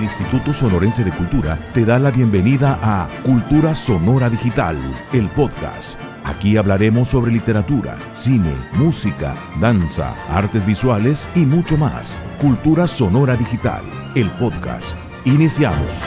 El Instituto Sonorense de Cultura te da la bienvenida a Cultura Sonora Digital, el podcast. Aquí hablaremos sobre literatura, cine, música, danza, artes visuales y mucho más. Cultura Sonora Digital, el podcast. Iniciamos.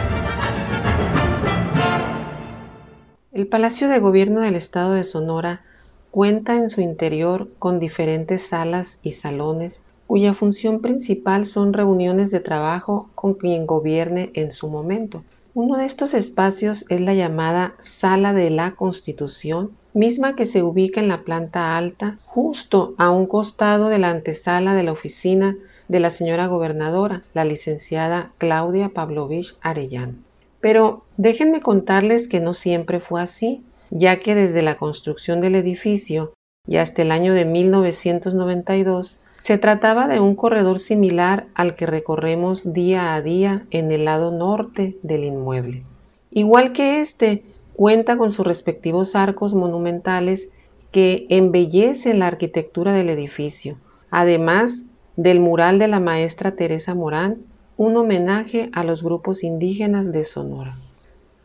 El Palacio de Gobierno del Estado de Sonora cuenta en su interior con diferentes salas y salones cuya función principal son reuniones de trabajo con quien gobierne en su momento. Uno de estos espacios es la llamada Sala de la Constitución, misma que se ubica en la planta alta, justo a un costado de la antesala de la oficina de la señora gobernadora, la licenciada Claudia Pavlovich Arellán. Pero déjenme contarles que no siempre fue así, ya que desde la construcción del edificio y hasta el año de 1992 se trataba de un corredor similar al que recorremos día a día en el lado norte del inmueble. Igual que este, cuenta con sus respectivos arcos monumentales que embellecen la arquitectura del edificio, además del mural de la maestra Teresa Morán, un homenaje a los grupos indígenas de Sonora.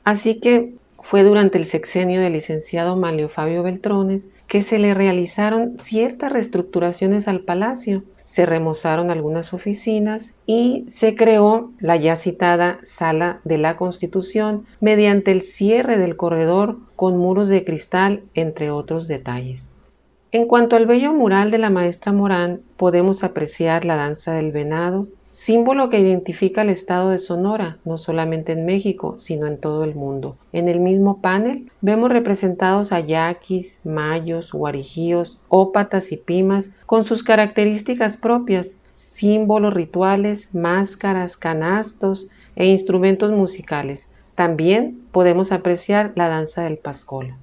Así que fue durante el sexenio del licenciado Manlio Fabio Beltrones que se le realizaron ciertas reestructuraciones al palacio. Se remozaron algunas oficinas y se creó la ya citada Sala de la Constitución mediante el cierre del corredor con muros de cristal, entre otros detalles. En cuanto al bello mural de la maestra Morán, podemos apreciar la danza del venado, símbolo que identifica el estado de Sonora, no solamente en México, sino en todo el mundo. En el mismo panel vemos representados a yaquis, mayos, guarijíos, ópatas y pimas con sus características propias, símbolos rituales, máscaras, canastos e instrumentos musicales. También podemos apreciar la danza del pascola.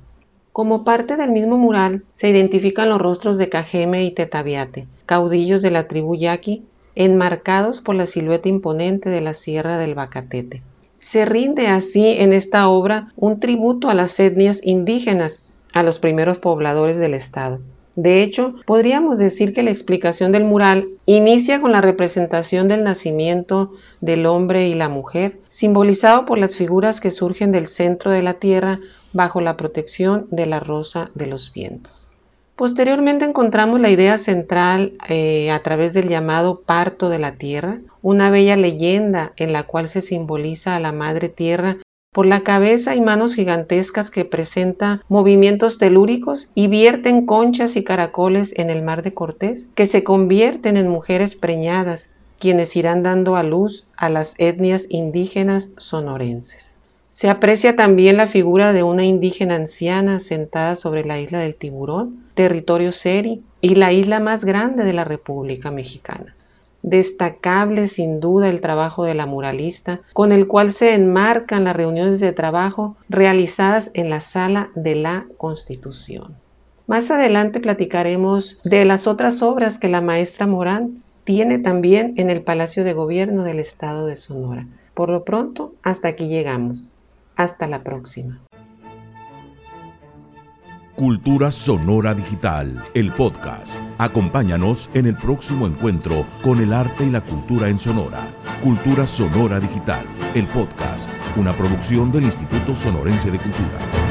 Como parte del mismo mural se identifican los rostros de Cajeme y Tetaviate, caudillos de la tribu yaqui enmarcados por la silueta imponente de la Sierra del Bacatete. Se rinde así en esta obra un tributo a las etnias indígenas, a los primeros pobladores del estado. De hecho, podríamos decir que la explicación del mural inicia con la representación del nacimiento del hombre y la mujer, simbolizado por las figuras que surgen del centro de la tierra bajo la protección de la rosa de los vientos. Posteriormente encontramos la idea central eh, a través del llamado parto de la tierra, una bella leyenda en la cual se simboliza a la madre tierra por la cabeza y manos gigantescas que presenta movimientos telúricos y vierten conchas y caracoles en el mar de Cortés, que se convierten en mujeres preñadas, quienes irán dando a luz a las etnias indígenas sonorenses. Se aprecia también la figura de una indígena anciana sentada sobre la isla del Tiburón, territorio Seri y la isla más grande de la República Mexicana. Destacable sin duda el trabajo de la muralista, con el cual se enmarcan las reuniones de trabajo realizadas en la sala de la Constitución. Más adelante platicaremos de las otras obras que la maestra Morán tiene también en el Palacio de Gobierno del Estado de Sonora. Por lo pronto, hasta aquí llegamos. Hasta la próxima. Cultura Sonora Digital, el podcast. Acompáñanos en el próximo encuentro con el arte y la cultura en Sonora. Cultura Sonora Digital, el podcast, una producción del Instituto Sonorense de Cultura.